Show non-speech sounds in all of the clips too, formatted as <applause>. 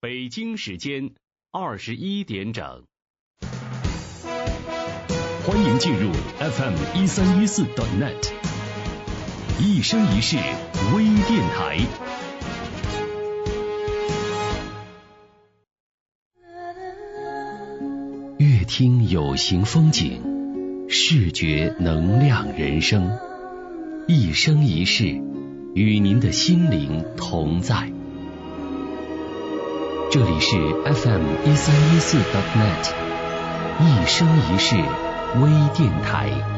北京时间二十一点整。欢迎进入 FM 一三一四 .net，一生一世微电台。乐听有形风景，视觉能量人生，一生一世与您的心灵同在。这里是 FM 一三一四 dot .net，一生一世微电台。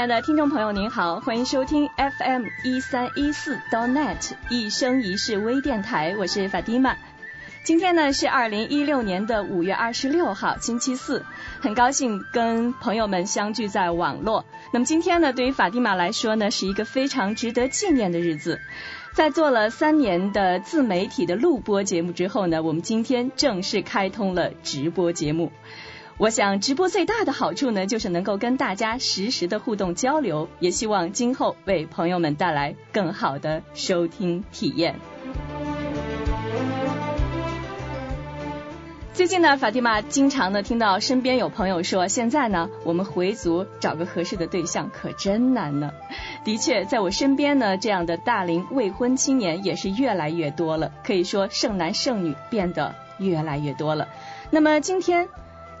亲爱的听众朋友，您好，欢迎收听 FM 一三一四 dotnet 一生一世微电台，我是法蒂玛。今天呢是二零一六年的五月二十六号，星期四，很高兴跟朋友们相聚在网络。那么今天呢，对于法蒂玛来说呢，是一个非常值得纪念的日子。在做了三年的自媒体的录播节目之后呢，我们今天正式开通了直播节目。我想直播最大的好处呢，就是能够跟大家实时的互动交流，也希望今后为朋友们带来更好的收听体验。最近呢，法蒂玛经常呢听到身边有朋友说，现在呢我们回族找个合适的对象可真难呢。的确，在我身边呢，这样的大龄未婚青年也是越来越多了，可以说剩男剩女变得越来越多了。那么今天。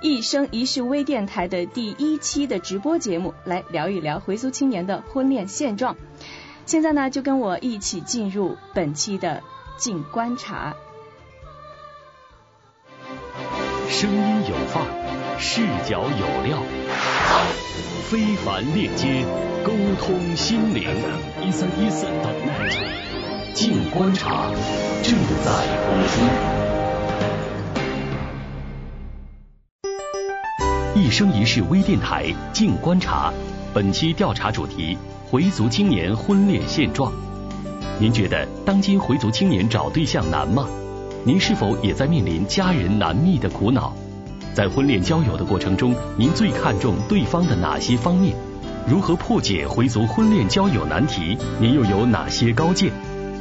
一生一世微电台的第一期的直播节目，来聊一聊回族青年的婚恋现状。现在呢，就跟我一起进入本期的静观察。声音有范，视角有料，非凡链接，沟通心灵。一三一四 .net，静观察正在播出。生一世微电台静观察，本期调查主题：回族青年婚恋现状。您觉得当今回族青年找对象难吗？您是否也在面临家人难觅的苦恼？在婚恋交友的过程中，您最看重对方的哪些方面？如何破解回族婚恋交友难题？您又有哪些高见？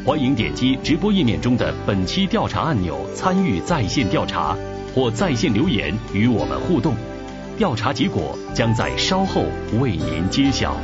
欢迎点击直播页面中的本期调查按钮，参与在线调查或在线留言与我们互动。调查结果将在稍后为您揭晓。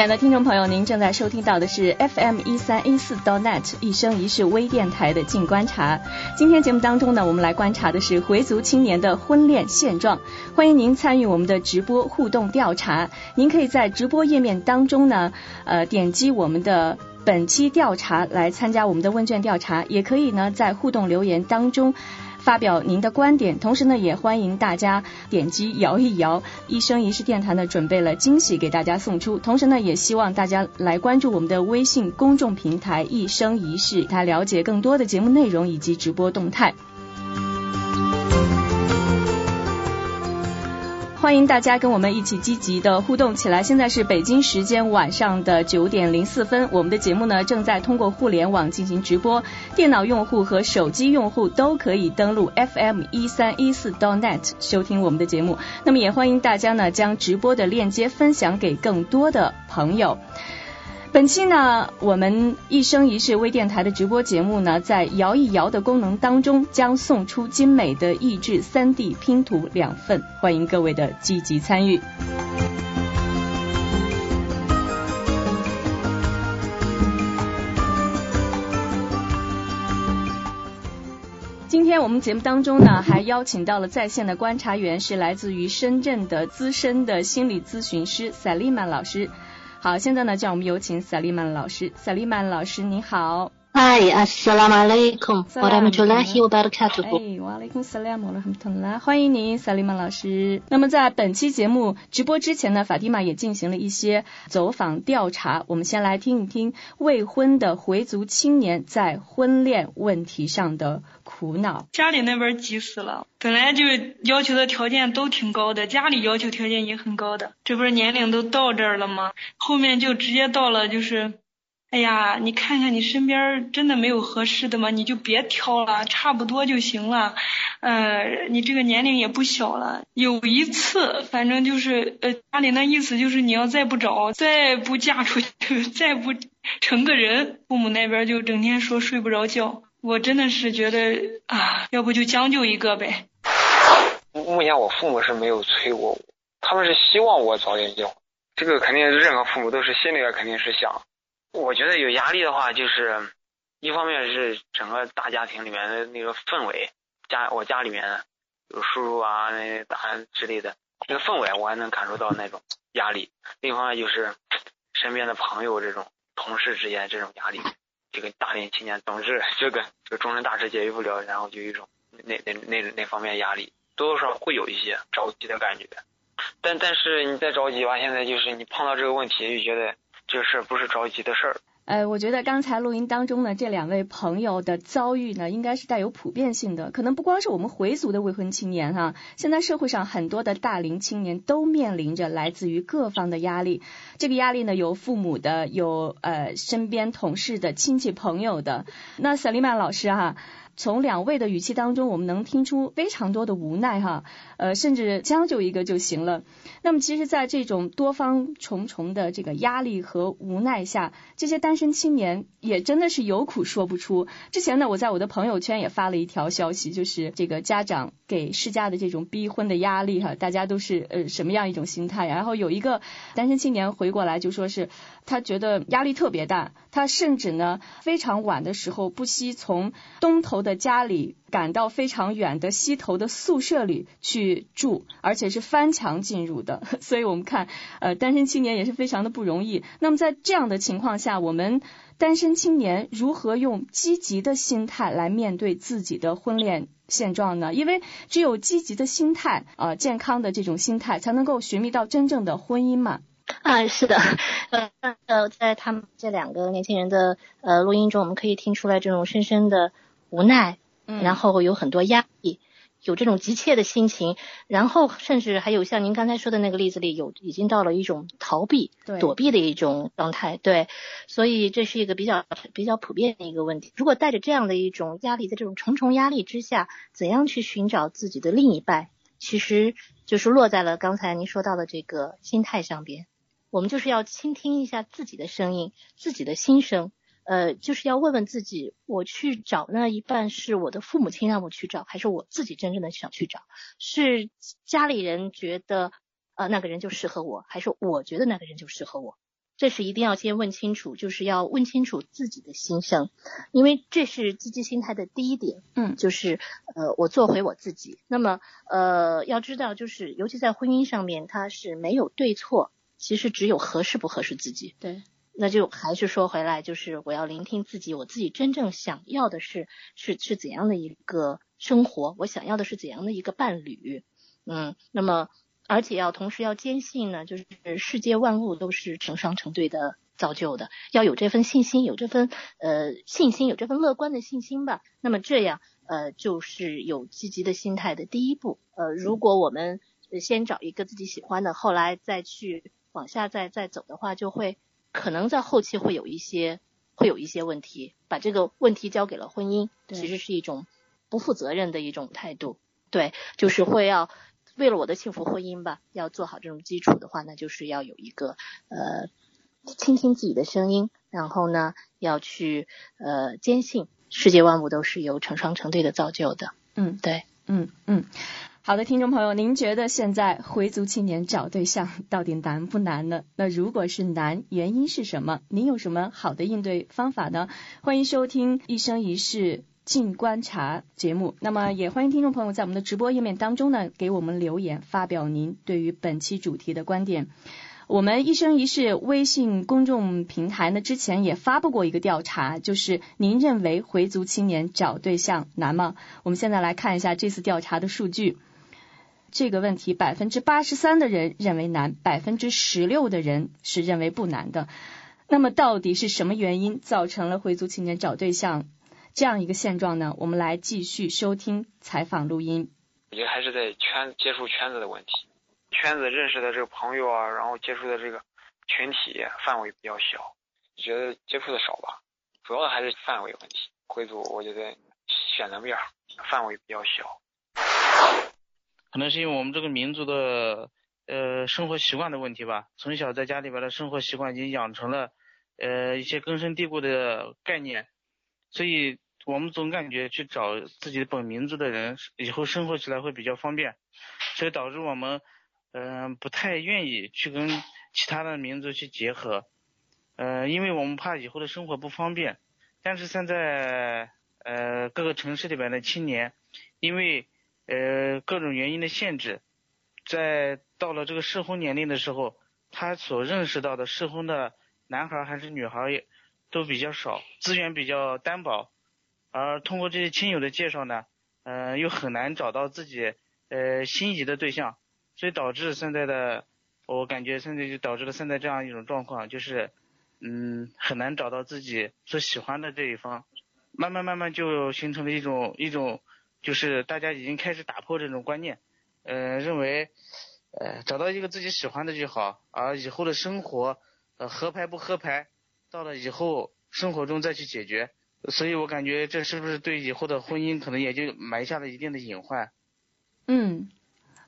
亲爱的听众朋友，您正在收听到的是 FM 一三一四 dotnet 一生一世微电台的静观察。今天节目当中呢，我们来观察的是回族青年的婚恋现状。欢迎您参与我们的直播互动调查。您可以在直播页面当中呢，呃，点击我们的本期调查来参加我们的问卷调查，也可以呢在互动留言当中。发表您的观点，同时呢，也欢迎大家点击摇一摇，一生一世电台呢准备了惊喜给大家送出，同时呢，也希望大家来关注我们的微信公众平台一生一世，来了解更多的节目内容以及直播动态。欢迎大家跟我们一起积极的互动起来。现在是北京时间晚上的九点零四分，我们的节目呢正在通过互联网进行直播，电脑用户和手机用户都可以登录 FM 一三一四 dot .net 收听我们的节目。那么也欢迎大家呢将直播的链接分享给更多的朋友。本期呢，我们一生一世微电台的直播节目呢，在摇一摇的功能当中，将送出精美的益智三 D 拼图两份，欢迎各位的积极参与。今天我们节目当中呢，还邀请到了在线的观察员，是来自于深圳的资深的心理咨询师赛利曼老师。好，现在呢，让我们有请萨利曼老师。萨利曼老师，你好。嗨，Assalamualaikum warahmatullahi wabarakatuh。哎，瓦雷孔斯拉姆了很疼啦，欢迎您，萨利曼老师。那么在本期节目直播之前呢，法蒂玛也进行了一些走访调查。我们先来听一听未婚的回族青年在婚恋问题上的苦恼。家里那边急死了，本来就要求的条件都挺高的，家里要求条件也很高的，这不是年龄都到这儿了吗？后面就直接到了就是。哎呀，你看看你身边真的没有合适的吗？你就别挑了，差不多就行了。呃，你这个年龄也不小了。有一次，反正就是呃，家里那意思就是你要再不找，再不嫁出去，<laughs> 再不成个人，父母那边就整天说睡不着觉。我真的是觉得啊，要不就将就一个呗。目前我父母是没有催我，他们是希望我早点结婚。这个肯定任何父母都是心里边肯定是想。我觉得有压力的话，就是一方面是整个大家庭里面的那个氛围，家我家里面有叔叔啊、那大之类的，那个氛围我还能感受到那种压力。另一方面就是身边的朋友这种同事之间这种压力，这个大龄青年总是这个这个终身大事解决不了，然后就有一种那那那那方面压力，多多少少会有一些着急的感觉。但但是你再着急吧，现在就是你碰到这个问题就觉得。这事儿不是着急的事儿。呃，我觉得刚才录音当中呢，这两位朋友的遭遇呢，应该是带有普遍性的。可能不光是我们回族的未婚青年哈，现在社会上很多的大龄青年都面临着来自于各方的压力。这个压力呢，有父母的，有呃身边同事的、亲戚朋友的。那萨利曼老师哈。从两位的语气当中，我们能听出非常多的无奈哈，呃，甚至将就一个就行了。那么，其实，在这种多方重重的这个压力和无奈下，这些单身青年也真的是有苦说不出。之前呢，我在我的朋友圈也发了一条消息，就是这个家长给施加的这种逼婚的压力哈，大家都是呃什么样一种心态？然后有一个单身青年回过来就说是。他觉得压力特别大，他甚至呢非常晚的时候不惜从东头的家里赶到非常远的西头的宿舍里去住，而且是翻墙进入的。<laughs> 所以我们看，呃，单身青年也是非常的不容易。那么在这样的情况下，我们单身青年如何用积极的心态来面对自己的婚恋现状呢？因为只有积极的心态，呃，健康的这种心态，才能够寻觅到真正的婚姻嘛。啊，是的，<laughs> 呃呃，在他们这两个年轻人的呃录音中，我们可以听出来这种深深的无奈，嗯，然后有很多压力，有这种急切的心情，然后甚至还有像您刚才说的那个例子里，有已经到了一种逃避、躲避的一种状态，对，所以这是一个比较比较普遍的一个问题。如果带着这样的一种压力，在这种重重压力之下，怎样去寻找自己的另一半，其实就是落在了刚才您说到的这个心态上边。我们就是要倾听一下自己的声音，自己的心声，呃，就是要问问自己，我去找那一半是我的父母亲让我去找，还是我自己真正的想去找？是家里人觉得呃那个人就适合我，还是我觉得那个人就适合我？这是一定要先问清楚，就是要问清楚自己的心声，因为这是积极心态的第一点。嗯，就是呃我做回我自己。那么呃要知道，就是尤其在婚姻上面，它是没有对错。其实只有合适不合适自己，对，那就还是说回来，就是我要聆听自己，我自己真正想要的是是是怎样的一个生活，我想要的是怎样的一个伴侣，嗯，那么而且要同时要坚信呢，就是世界万物都是成双成对的造就的，要有这份信心，有这份呃信心，有这份乐观的信心吧。那么这样呃就是有积极的心态的第一步。呃，如果我们先找一个自己喜欢的，后来再去。往下再再走的话，就会可能在后期会有一些会有一些问题，把这个问题交给了婚姻，其实是一种不负责任的一种态度。对，就是会要为了我的幸福婚姻吧，要做好这种基础的话，那就是要有一个呃倾听自己的声音，然后呢要去呃坚信世界万物都是由成双成对的造就的。嗯，对，嗯嗯。好的，听众朋友，您觉得现在回族青年找对象到底难不难呢？那如果是难，原因是什么？您有什么好的应对方法呢？欢迎收听一生一世静观察节目。那么也欢迎听众朋友在我们的直播页面当中呢，给我们留言，发表您对于本期主题的观点。我们一生一世微信公众平台呢，之前也发布过一个调查，就是您认为回族青年找对象难吗？我们现在来看一下这次调查的数据。这个问题，百分之八十三的人认为难，百分之十六的人是认为不难的。那么，到底是什么原因造成了回族青年找对象这样一个现状呢？我们来继续收听采访录音。我觉得还是在圈接触圈子的问题，圈子认识的这个朋友啊，然后接触的这个群体范围比较小，觉得接触的少吧。主要还是范围问题。回族我觉得选择面范围比较小。可能是因为我们这个民族的呃生活习惯的问题吧，从小在家里边的生活习惯已经养成了呃一些根深蒂固的概念，所以我们总感觉去找自己本民族的人以后生活起来会比较方便，所以导致我们嗯不太愿意去跟其他的民族去结合，呃因为我们怕以后的生活不方便，但是现在呃各个城市里边的青年因为呃，各种原因的限制，在到了这个适婚年龄的时候，他所认识到的适婚的男孩还是女孩也都比较少，资源比较单薄，而通过这些亲友的介绍呢，呃，又很难找到自己呃心仪的对象，所以导致现在的，我感觉现在就导致了现在这样一种状况，就是嗯很难找到自己所喜欢的这一方，慢慢慢慢就形成了一种一种。就是大家已经开始打破这种观念，呃，认为，呃，找到一个自己喜欢的就好，而以后的生活，呃，合拍不合拍，到了以后生活中再去解决。所以我感觉这是不是对以后的婚姻可能也就埋下了一定的隐患？嗯。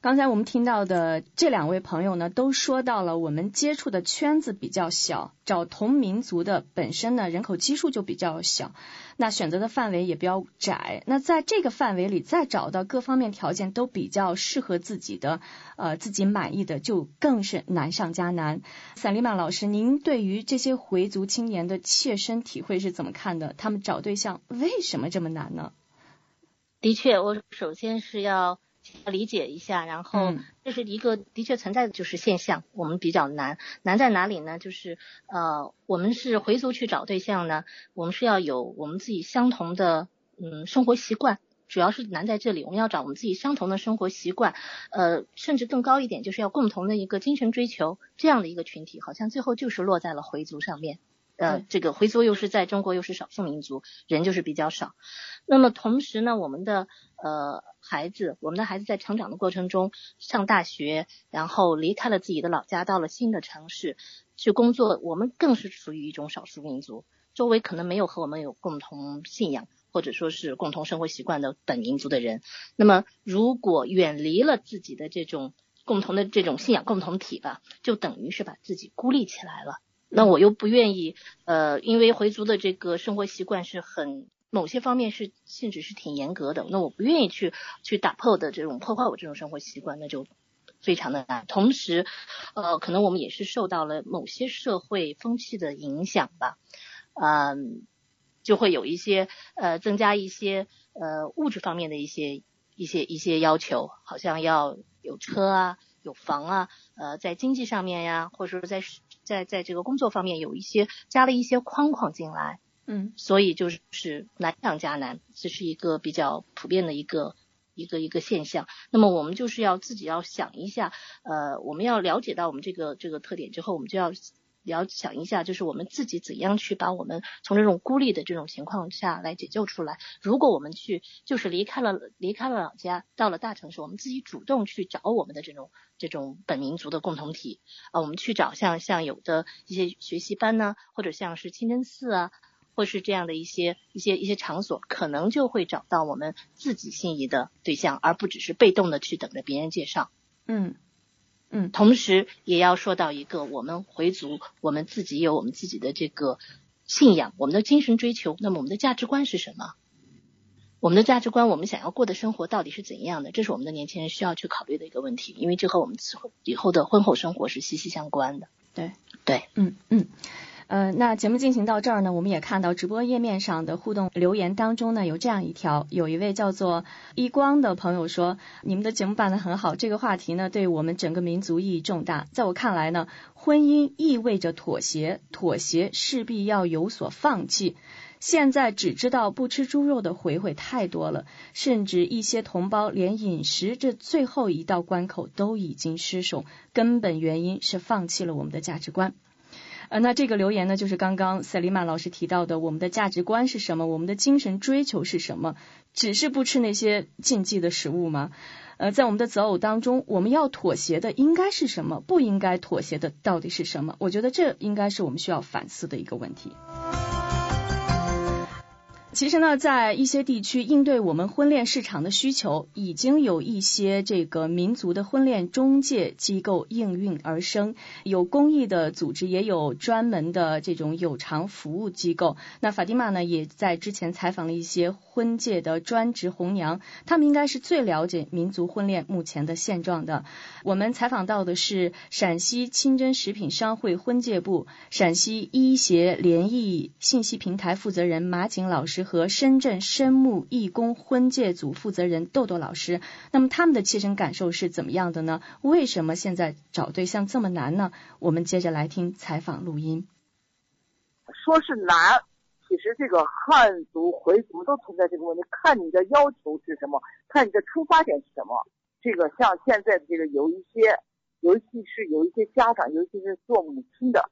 刚才我们听到的这两位朋友呢，都说到了我们接触的圈子比较小，找同民族的本身呢人口基数就比较小，那选择的范围也比较窄。那在这个范围里再找到各方面条件都比较适合自己的，呃，自己满意的，就更是难上加难。萨利曼老师，您对于这些回族青年的切身体会是怎么看的？他们找对象为什么这么难呢？的确，我首先是要。要理解一下，然后这是一个的确存在的就是现象，我们比较难，难在哪里呢？就是呃，我们是回族去找对象呢，我们是要有我们自己相同的嗯生活习惯，主要是难在这里，我们要找我们自己相同的生活习惯，呃，甚至更高一点，就是要共同的一个精神追求，这样的一个群体，好像最后就是落在了回族上面。呃，这个回族又是在中国又是少数民族，人就是比较少。那么同时呢，我们的呃孩子，我们的孩子在成长的过程中上大学，然后离开了自己的老家，到了新的城市去工作，我们更是处于一种少数民族，周围可能没有和我们有共同信仰或者说是共同生活习惯的本民族的人。那么如果远离了自己的这种共同的这种信仰共同体吧，就等于是把自己孤立起来了。那我又不愿意，呃，因为回族的这个生活习惯是很某些方面是性质是挺严格的，那我不愿意去去打破的这种破坏我这种生活习惯，那就非常的难。同时，呃，可能我们也是受到了某些社会风气的影响吧，嗯，就会有一些呃增加一些呃物质方面的一些一些一些要求，好像要有车啊。有房啊，呃，在经济上面呀，或者说在在在这个工作方面有一些加了一些框框进来，嗯，所以就是难上加难，这是一个比较普遍的一个一个一个现象。那么我们就是要自己要想一下，呃，我们要了解到我们这个这个特点之后，我们就要。要想一下，就是我们自己怎样去把我们从这种孤立的这种情况下来解救出来。如果我们去就是离开了离开了老家，到了大城市，我们自己主动去找我们的这种这种本民族的共同体啊，我们去找像像有的一些学习班呢，或者像是清真寺啊，或是这样的一些一些一些场所，可能就会找到我们自己心仪的对象，而不只是被动的去等着别人介绍。嗯。嗯，同时也要说到一个，我们回族，我们自己有我们自己的这个信仰，我们的精神追求。那么我们的价值观是什么？我们的价值观，我们想要过的生活到底是怎样的？这是我们的年轻人需要去考虑的一个问题，因为这和我们以后的婚后生活是息息相关的。对对，嗯嗯。呃，那节目进行到这儿呢，我们也看到直播页面上的互动留言当中呢，有这样一条，有一位叫做一光的朋友说，你们的节目办得很好，这个话题呢，对我们整个民族意义重大。在我看来呢，婚姻意味着妥协，妥协势必要有所放弃。现在只知道不吃猪肉的回回太多了，甚至一些同胞连饮食这最后一道关口都已经失守，根本原因是放弃了我们的价值观。呃，那这个留言呢，就是刚刚塞利玛老师提到的，我们的价值观是什么？我们的精神追求是什么？只是不吃那些禁忌的食物吗？呃，在我们的择偶当中，我们要妥协的应该是什么？不应该妥协的到底是什么？我觉得这应该是我们需要反思的一个问题。其实呢，在一些地区，应对我们婚恋市场的需求，已经有一些这个民族的婚恋中介机构应运而生，有公益的组织，也有专门的这种有偿服务机构。那法蒂玛呢，也在之前采访了一些婚介的专职红娘，他们应该是最了解民族婚恋目前的现状的。我们采访到的是陕西清真食品商会婚介部、陕西医协联谊信息平台负责人马景老师。和深圳深木义工婚介组负责人豆豆老师，那么他们的切身感受是怎么样的呢？为什么现在找对象这么难呢？我们接着来听采访录音。说是难，其实这个汉族、回族都存在这个问题，看你的要求是什么，看你的出发点是什么。这个像现在的这个有一些，尤其是有一些家长，尤其是做母亲的。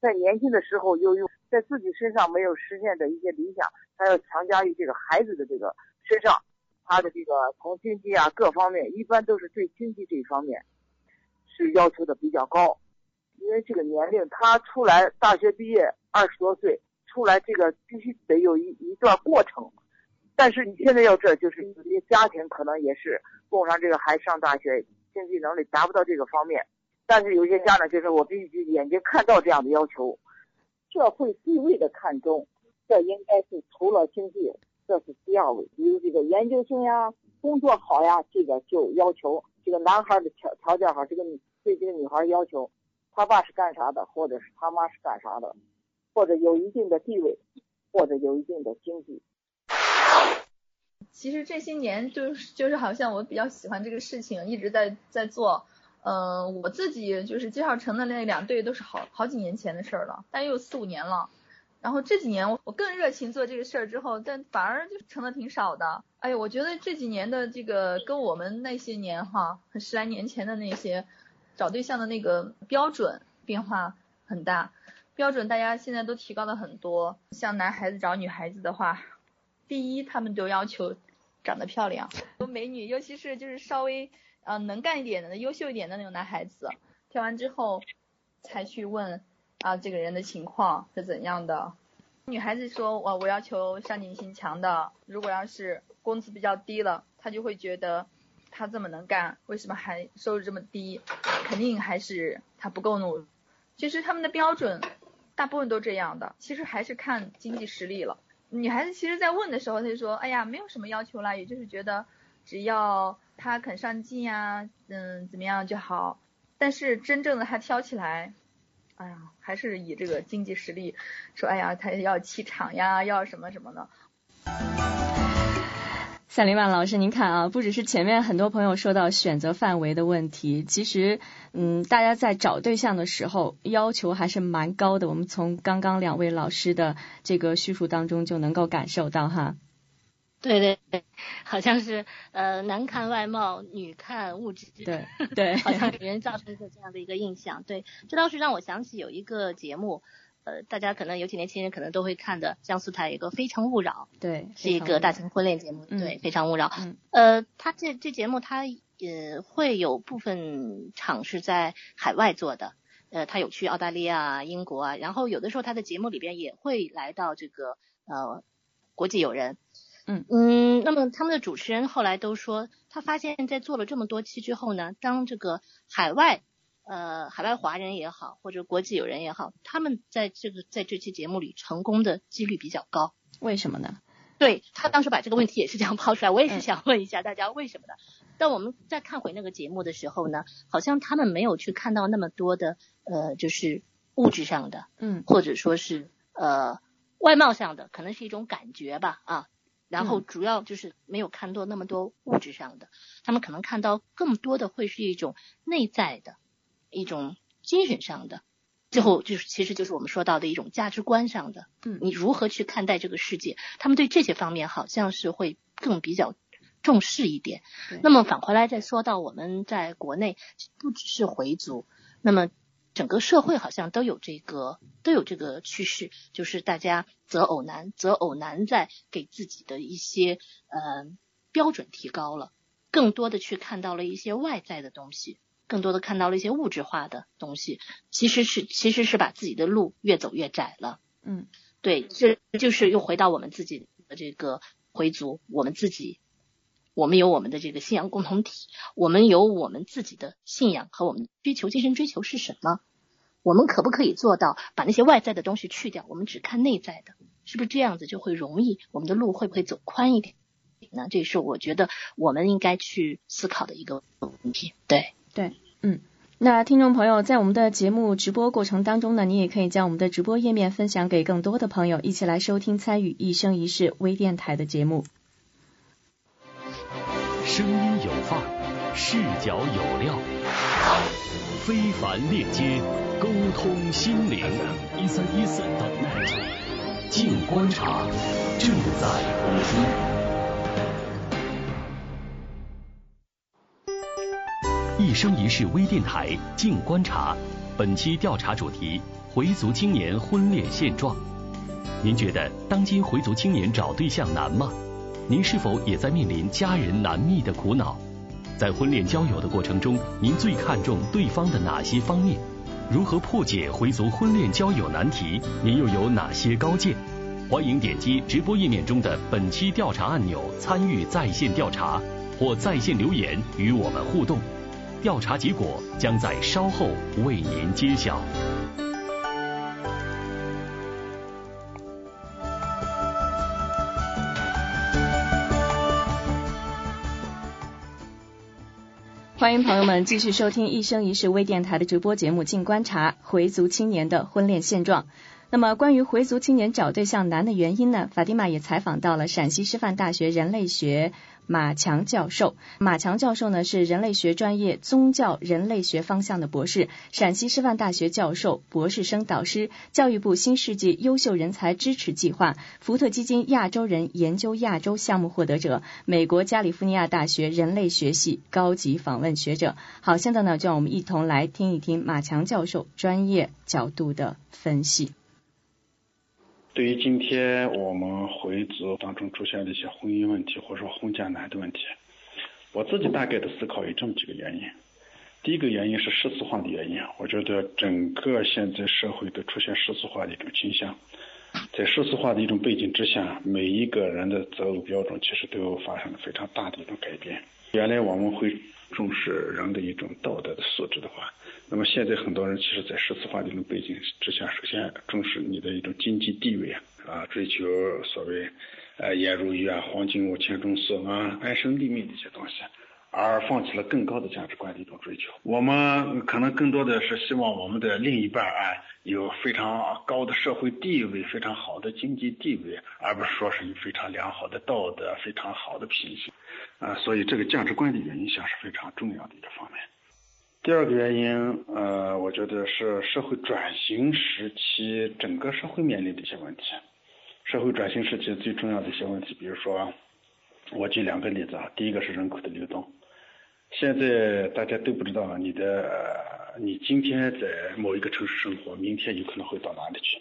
在年轻的时候，又用在自己身上没有实现的一些理想，他要强加于这个孩子的这个身上，他的这个从经济啊各方面，一般都是对经济这一方面是要求的比较高，因为这个年龄他出来大学毕业二十多岁出来，这个必须得有一一段过程，但是你现在要这就是有些家庭可能也是供上这个孩子上大学，经济能力达不到这个方面。但是有些家长就是我必须眼睛看到这样的要求，社会地位的看重，这应该是除了经济，这是第二位。比如这个研究生呀，工作好呀，这个就要求这个男孩的条条件好，这个对这个女孩要求，他爸是干啥的，或者是他妈是干啥的，或者有一定的地位，或者有一定的经济。其实这些年就是就是好像我比较喜欢这个事情，一直在在做。嗯，我自己就是介绍成的那两对都是好好几年前的事儿了，但又有四五年了。然后这几年我我更热情做这个事儿之后，但反而就成的挺少的。哎呀，我觉得这几年的这个跟我们那些年哈，十来年前的那些找对象的那个标准变化很大，标准大家现在都提高了很多。像男孩子找女孩子的话，第一他们都要求长得漂亮，美女，尤其是就是稍微。嗯，能干一点的、优秀一点的那种男孩子，挑完之后才去问啊这个人的情况是怎样的。女孩子说，我我要求上进心强的，如果要是工资比较低了，他就会觉得他这么能干，为什么还收入这么低？肯定还是他不够努。其实他们的标准大部分都这样的，其实还是看经济实力了。女孩子其实在问的时候，她就说，哎呀，没有什么要求啦，也就是觉得只要。他肯上进呀，嗯，怎么样就好。但是真正的他挑起来，哎呀，还是以这个经济实力说，哎呀，他要气场呀，要什么什么的。赛林万老师，您看啊，不只是前面很多朋友说到选择范围的问题，其实，嗯，大家在找对象的时候要求还是蛮高的。我们从刚刚两位老师的这个叙述当中就能够感受到哈。对对对，好像是呃男看外貌，女看物质，对 <laughs> 对，好像给人造成一个这样的一个印象。对，这倒是让我想起有一个节目，呃，大家可能尤其年轻人可能都会看的，江苏台有个《非诚勿扰》，对，是一个大型婚恋节目，对，《非诚勿扰》。嗯。呃，他这这节目他也会有部分场是在海外做的，呃，他有去澳大利亚、英国啊，然后有的时候他的节目里边也会来到这个呃国际友人。嗯嗯，那么他们的主持人后来都说，他发现，在做了这么多期之后呢，当这个海外呃海外华人也好，或者国际友人也好，他们在这个在这期节目里成功的几率比较高。为什么呢？对他当时把这个问题也是这样抛出来，我也是想问一下大家为什么的。但我们在看回那个节目的时候呢，好像他们没有去看到那么多的呃，就是。物质上的，嗯，或者说是呃外貌上的，可能是一种感觉吧啊。然后主要就是没有看多那么多物质上的，他们可能看到更多的会是一种内在的一种精神上的，最后就是其实就是我们说到的一种价值观上的，嗯，你如何去看待这个世界？他们对这些方面好像是会更比较重视一点。那么返回来再说到我们在国内，不只是回族，那么。整个社会好像都有这个都有这个趋势，就是大家择偶难，择偶难在给自己的一些呃标准提高了，更多的去看到了一些外在的东西，更多的看到了一些物质化的东西，其实是其实是把自己的路越走越窄了。嗯，对，这就是又回到我们自己的这个回族，我们自己，我们有我们的这个信仰共同体，我们有我们自己的信仰和我们追求精神追求是什么？我们可不可以做到把那些外在的东西去掉？我们只看内在的，是不是这样子就会容易？我们的路会不会走宽一点？那这是我觉得我们应该去思考的一个问题。对对，嗯。那听众朋友，在我们的节目直播过程当中呢，你也可以将我们的直播页面分享给更多的朋友，一起来收听参与一生一世微电台的节目。声音有范儿，视角有料，非凡链接。沟通心灵，一三一四 .net，静观察正在播出。一生一世微电台静观察，本期调查主题：回族青年婚恋现状。您觉得当今回族青年找对象难吗？您是否也在面临家人难觅的苦恼？在婚恋交友的过程中，您最看重对方的哪些方面？如何破解回族婚恋交友难题？您又有哪些高见？欢迎点击直播页面中的本期调查按钮，参与在线调查或在线留言与我们互动。调查结果将在稍后为您揭晓。欢迎朋友们继续收听一生一世微电台的直播节目《静观察》，回族青年的婚恋现状。那么，关于回族青年找对象难的原因呢？法蒂玛也采访到了陕西师范大学人类学马强教授。马强教授呢是人类学专业宗教人类学方向的博士，陕西师范大学教授、博士生导师，教育部新世纪优秀人才支持计划、福特基金亚洲人研究亚洲项目获得者，美国加利福尼亚大学人类学系高级访问学者。好，现在呢，就让我们一同来听一听马强教授专业角度的分析。对于今天我们回族当中出现的一些婚姻问题，或者说婚嫁难的问题，我自己大概的思考有这么几个原因。第一个原因是世俗化的原因，我觉得整个现在社会都出现世俗化的一种倾向，在世俗化的一种背景之下，每一个人的择偶标准其实都发生了非常大的一种改变。原来我们会重视人的一种道德的素质的话。那么现在很多人其实，在世俗化的一种背景之下，首先重视你的一种经济地位啊，啊，追求所谓呃颜如玉啊、黄金屋、钱钟书啊、安身立命的一些东西，而放弃了更高的价值观的一种追求。我们可能更多的是希望我们的另一半啊有非常高的社会地位、非常好的经济地位，而不是说是有非常良好的道德、非常好的品行啊。所以这个价值观的影响是非常重要的一个方面。第二个原因，呃，我觉得是社会转型时期整个社会面临的一些问题。社会转型时期最重要的一些问题，比如说，我举两个例子啊。第一个是人口的流动。现在大家都不知道你的，你今天在某一个城市生活，明天有可能会到哪里去。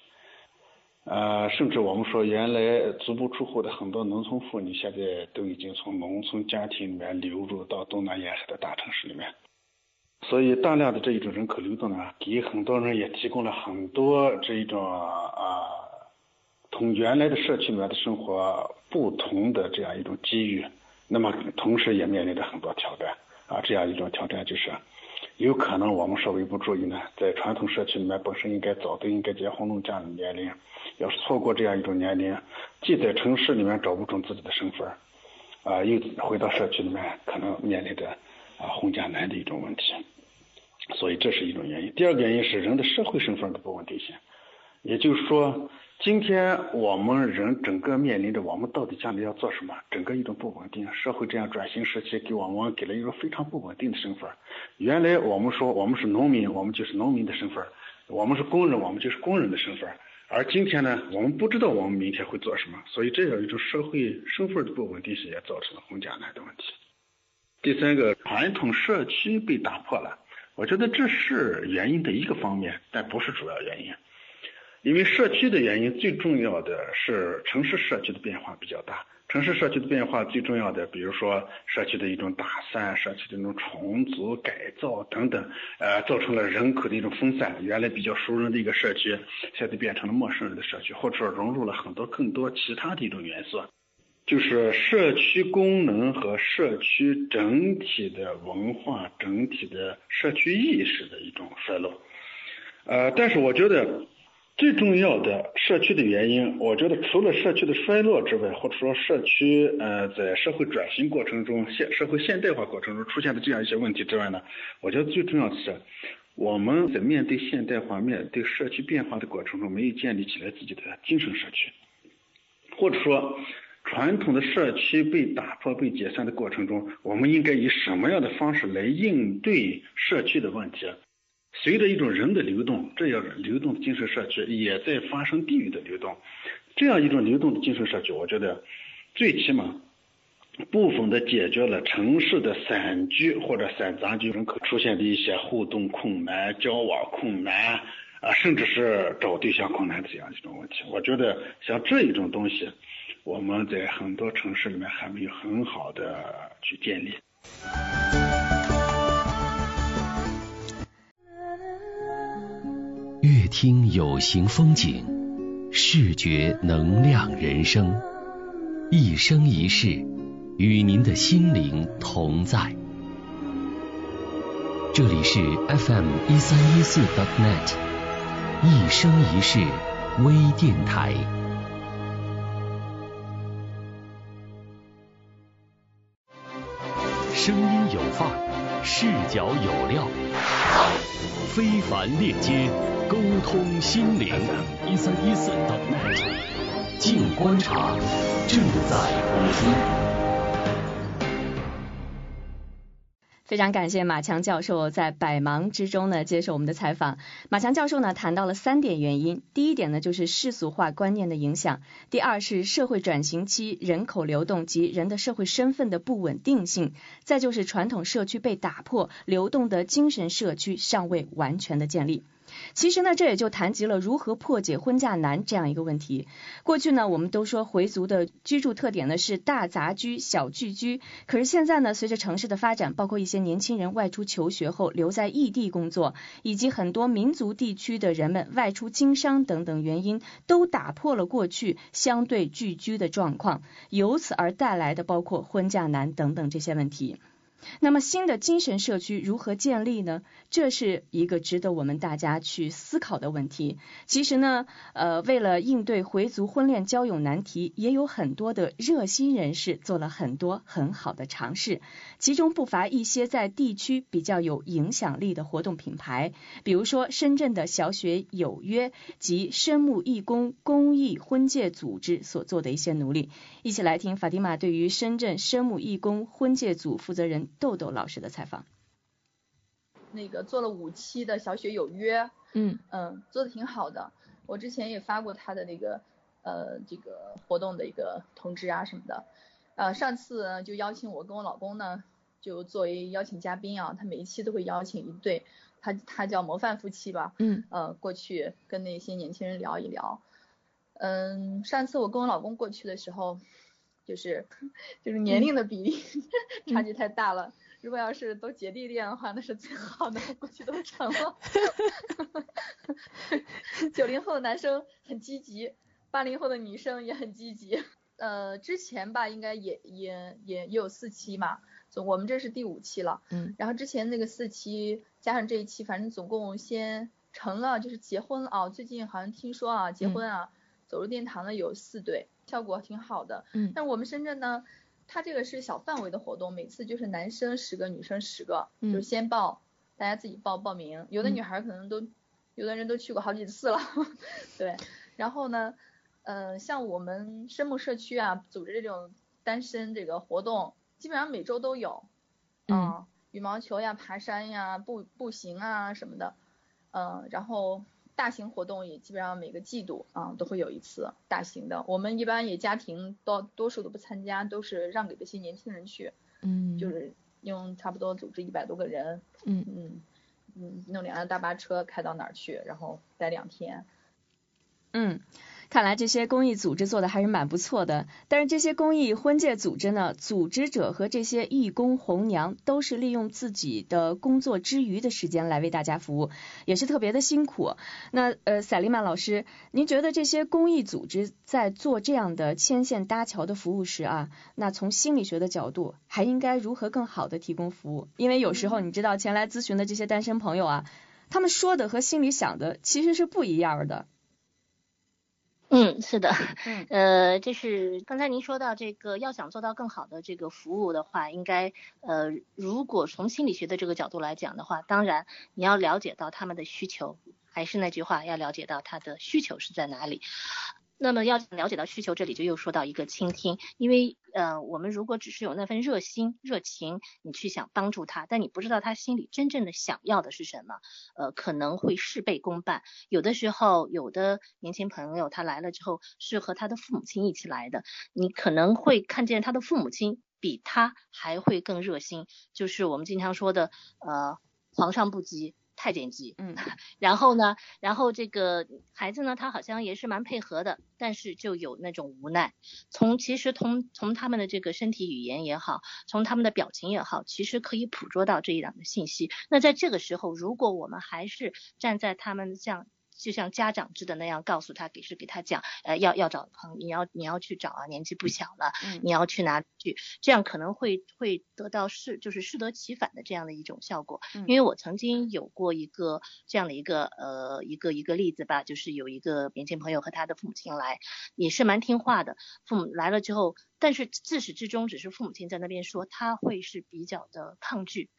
呃，甚至我们说，原来足不出户的很多农村妇女，现在都已经从农村家庭里面流入到东南沿海的大城市里面。所以，大量的这一种人口流动呢，给很多人也提供了很多这一种啊，同原来的社区里面的生活不同的这样一种机遇。那么，同时也面临着很多挑战啊。这样一种挑战就是，有可能我们稍微不注意呢，在传统社区里面本身应该早都应该结婚成家的年龄，要是错过这样一种年龄，既在城市里面找不准自己的身份，啊，又回到社区里面可能面临着。啊，婚嫁难的一种问题，所以这是一种原因。第二个原因是人的社会身份的不稳定性，也就是说，今天我们人整个面临着我们到底将来要做什么，整个一种不稳定。社会这样转型时期给我们给了一个非常不稳定的身份。原来我们说我们是农民，我们就是农民的身份；我们是工人，我们就是工人的身份。而今天呢，我们不知道我们明天会做什么，所以这样一种社会身份的不稳定性也造成了婚嫁难的问题。第三个，传统社区被打破了。我觉得这是原因的一个方面，但不是主要原因。因为社区的原因，最重要的是城市社区的变化比较大。城市社区的变化最重要的，比如说社区的一种打散、社区的一种重组、改造等等，呃，造成了人口的一种分散。原来比较熟人的一个社区，现在变成了陌生人的社区，或者说融入了很多更多其他的一种元素。就是社区功能和社区整体的文化、整体的社区意识的一种衰落。呃，但是我觉得最重要的社区的原因，我觉得除了社区的衰落之外，或者说社区呃在社会转型过程中、现社会现代化过程中出现的这样一些问题之外呢，我觉得最重要的是我们在面对现代化、面对社区变化的过程中，没有建立起来自己的精神社区，或者说。传统的社区被打破、被解散的过程中，我们应该以什么样的方式来应对社区的问题？随着一种人的流动，这样流动的精神社区也在发生地域的流动。这样一种流动的精神社区，我觉得最起码部分的解决了城市的散居或者散杂居人口出现的一些互动困难、交往困难啊，甚至是找对象困难的这样一种问题。我觉得像这一种东西。我们在很多城市里面还没有很好的去建立。乐听有形风景，视觉能量人生，一生一世与您的心灵同在。这里是 FM 一三一四 .net，一生一世微电台。声音有范儿，视角有料，非凡链接，沟通心灵。一三一四静观察，正在播出。非常感谢马强教授在百忙之中呢接受我们的采访。马强教授呢谈到了三点原因，第一点呢就是世俗化观念的影响，第二是社会转型期人口流动及人的社会身份的不稳定性，再就是传统社区被打破，流动的精神社区尚未完全的建立。其实呢，这也就谈及了如何破解婚嫁难这样一个问题。过去呢，我们都说回族的居住特点呢是大杂居、小聚居。可是现在呢，随着城市的发展，包括一些年轻人外出求学后留在异地工作，以及很多民族地区的人们外出经商等等原因，都打破了过去相对聚居的状况，由此而带来的包括婚嫁难等等这些问题。那么新的精神社区如何建立呢？这是一个值得我们大家去思考的问题。其实呢，呃，为了应对回族婚恋交友难题，也有很多的热心人士做了很多很好的尝试，其中不乏一些在地区比较有影响力的活动品牌，比如说深圳的小雪有约及深木义工公益婚介组织所做的一些努力。一起来听法蒂玛对于深圳生母义工婚介组负责人豆豆老师的采访。那个做了五期的小雪有约，嗯嗯，做的挺好的。我之前也发过他的那个呃这个活动的一个通知啊什么的。呃，上次就邀请我跟我老公呢，就作为邀请嘉宾啊，他每一期都会邀请一对，他他叫模范夫妻吧，嗯呃过去跟那些年轻人聊一聊。嗯，上次我跟我老公过去的时候，就是就是年龄的比例 <laughs> 差距太大了。如果要是都姐弟恋的话，那是最好的，过去都成了。九零后的男生很积极，八零后的女生也很积极。呃，之前吧，应该也也也也有四期嘛，总我们这是第五期了。嗯。然后之前那个四期加上这一期，反正总共先成了，就是结婚啊，最近好像听说啊，结婚啊，走入殿堂的有四对，效果挺好的。嗯。但我们深圳呢？它这个是小范围的活动，每次就是男生十个，女生十个，就是先报大家自己报报名。有的女孩可能都，有的人都去过好几次了，<laughs> 对。然后呢，呃，像我们深木社区啊，组织这种单身这个活动，基本上每周都有，嗯，羽毛球呀、爬山呀、步步行啊什么的，嗯，然后。大型活动也基本上每个季度啊都会有一次大型的，我们一般也家庭多多数都不参加，都是让给这些年轻人去，嗯，就是用差不多组织一百多个人，嗯。嗯嗯，弄两辆大巴车开到哪儿去，然后待两天，嗯。看来这些公益组织做的还是蛮不错的，但是这些公益婚介组织呢，组织者和这些义工红娘都是利用自己的工作之余的时间来为大家服务，也是特别的辛苦。那呃，赛丽曼老师，您觉得这些公益组织在做这样的牵线搭桥的服务时啊，那从心理学的角度还应该如何更好的提供服务？因为有时候你知道前来咨询的这些单身朋友啊，他们说的和心里想的其实是不一样的。嗯，是的，呃，就是刚才您说到这个，要想做到更好的这个服务的话，应该呃，如果从心理学的这个角度来讲的话，当然你要了解到他们的需求，还是那句话，要了解到他的需求是在哪里。那么要了解到需求，这里就又说到一个倾听，因为呃，我们如果只是有那份热心、热情，你去想帮助他，但你不知道他心里真正的想要的是什么，呃，可能会事倍功半。有的时候，有的年轻朋友他来了之后是和他的父母亲一起来的，你可能会看见他的父母亲比他还会更热心，就是我们经常说的呃，皇上不急。太监级，嗯，<laughs> 然后呢，然后这个孩子呢，他好像也是蛮配合的，但是就有那种无奈。从其实从从他们的这个身体语言也好，从他们的表情也好，其实可以捕捉到这一档的信息。那在这个时候，如果我们还是站在他们像。就像家长制的那样告诉他，给是给他讲，呃，要要找朋，你要你要去找啊，年纪不小了，你要去哪去，这样可能会会得到适就是适得其反的这样的一种效果。因为我曾经有过一个这样的一个呃一个一个例子吧，就是有一个年轻朋友和他的父母亲来，也是蛮听话的，父母来了之后，但是自始至终只是父母亲在那边说，他会是比较的抗拒，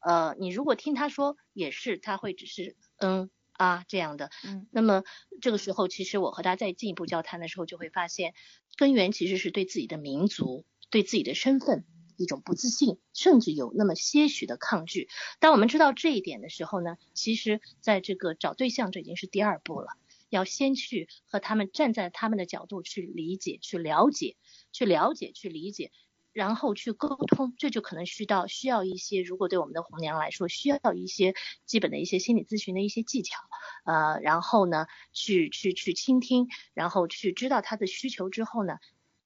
呃，你如果听他说，也是他会只是嗯。啊，这样的，嗯，那么这个时候，其实我和他再进一步交谈的时候，就会发现，根源其实是对自己的民族、对自己的身份一种不自信，甚至有那么些许的抗拒。当我们知道这一点的时候呢，其实在这个找对象，这已经是第二步了，要先去和他们站在他们的角度去理解、去了解、去了解、去理解。然后去沟通，这就可能需要需要一些，如果对我们的红娘来说，需要一些基本的一些心理咨询的一些技巧，呃，然后呢，去去去倾听，然后去知道他的需求之后呢，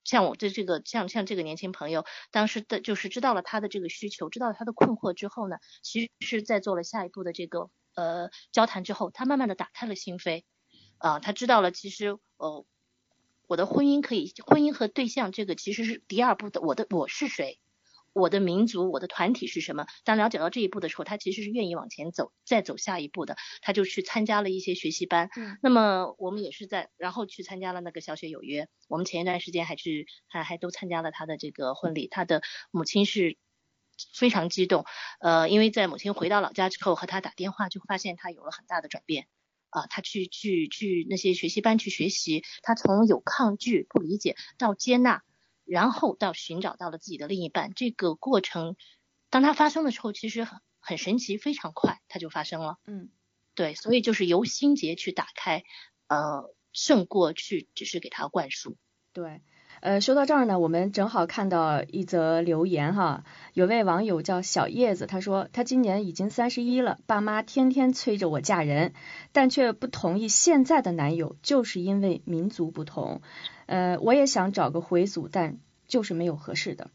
像我的这个像像这个年轻朋友，当时的就是知道了他的这个需求，知道了他的困惑之后呢，其实是在做了下一步的这个呃交谈之后，他慢慢的打开了心扉，啊，他知道了其实呃。我的婚姻可以，婚姻和对象这个其实是第二步的。我的我是谁，我的民族，我的团体是什么？当了解到这一步的时候，他其实是愿意往前走，再走下一步的。他就去参加了一些学习班。嗯。那么我们也是在，然后去参加了那个小雪有约。我们前一段时间还去还还都参加了他的这个婚礼。他的母亲是非常激动，呃，因为在母亲回到老家之后和他打电话，就发现他有了很大的转变。啊，他去去去那些学习班去学习，他从有抗拒、不理解到接纳，然后到寻找到了自己的另一半，这个过程，当他发生的时候，其实很很神奇，非常快，他就发生了。嗯，对，所以就是由心结去打开，呃，胜过去只是给他灌输。对。呃，说到这儿呢，我们正好看到一则留言哈，有位网友叫小叶子，他说他今年已经三十一了，爸妈天天催着我嫁人，但却不同意现在的男友，就是因为民族不同。呃，我也想找个回族，但就是没有合适的。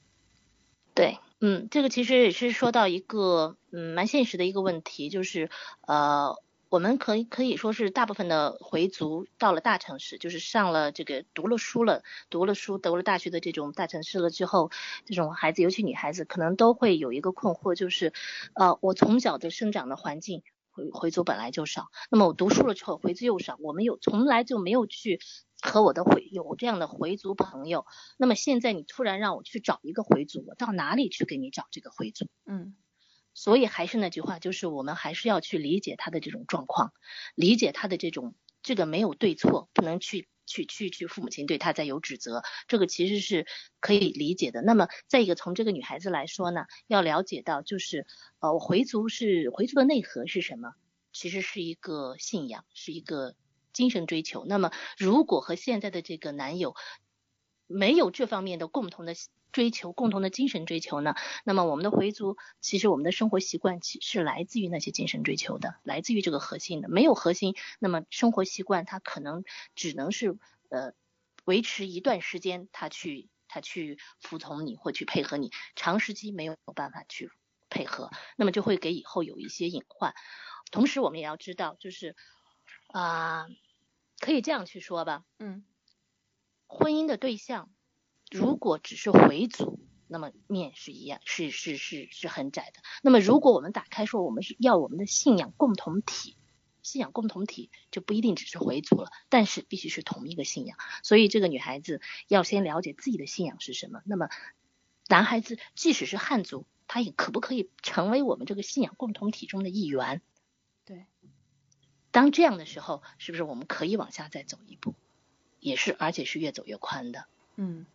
对，嗯，这个其实也是说到一个嗯蛮现实的一个问题，就是呃。我们可以可以说是大部分的回族到了大城市，就是上了这个读了书了，读了书读了大学的这种大城市了之后，这种孩子，尤其女孩子，可能都会有一个困惑，就是呃，我从小的生长的环境回回族本来就少，那么我读书了之后回族又少，我们有从来就没有去和我的回有这样的回族朋友，那么现在你突然让我去找一个回族，我到哪里去给你找这个回族？嗯。所以还是那句话，就是我们还是要去理解他的这种状况，理解他的这种这个没有对错，不能去去去去父母亲对他再有指责，这个其实是可以理解的。那么再一个，从这个女孩子来说呢，要了解到就是呃回族是回族的内核是什么？其实是一个信仰，是一个精神追求。那么如果和现在的这个男友没有这方面的共同的。追求共同的精神追求呢？那么我们的回族其实我们的生活习惯其是来自于那些精神追求的，来自于这个核心的。没有核心，那么生活习惯它可能只能是呃维持一段时间，他去他去服从你或去配合你，长时期没有办法去配合，那么就会给以后有一些隐患。同时我们也要知道，就是啊，可以这样去说吧，嗯，婚姻的对象。如果只是回族，那么面是一样，是是是是很窄的。那么如果我们打开说我们是要我们的信仰共同体，信仰共同体就不一定只是回族了，但是必须是同一个信仰。所以这个女孩子要先了解自己的信仰是什么。那么男孩子即使是汉族，他也可不可以成为我们这个信仰共同体中的一员？对。当这样的时候，是不是我们可以往下再走一步？也是，而且是越走越宽的。嗯。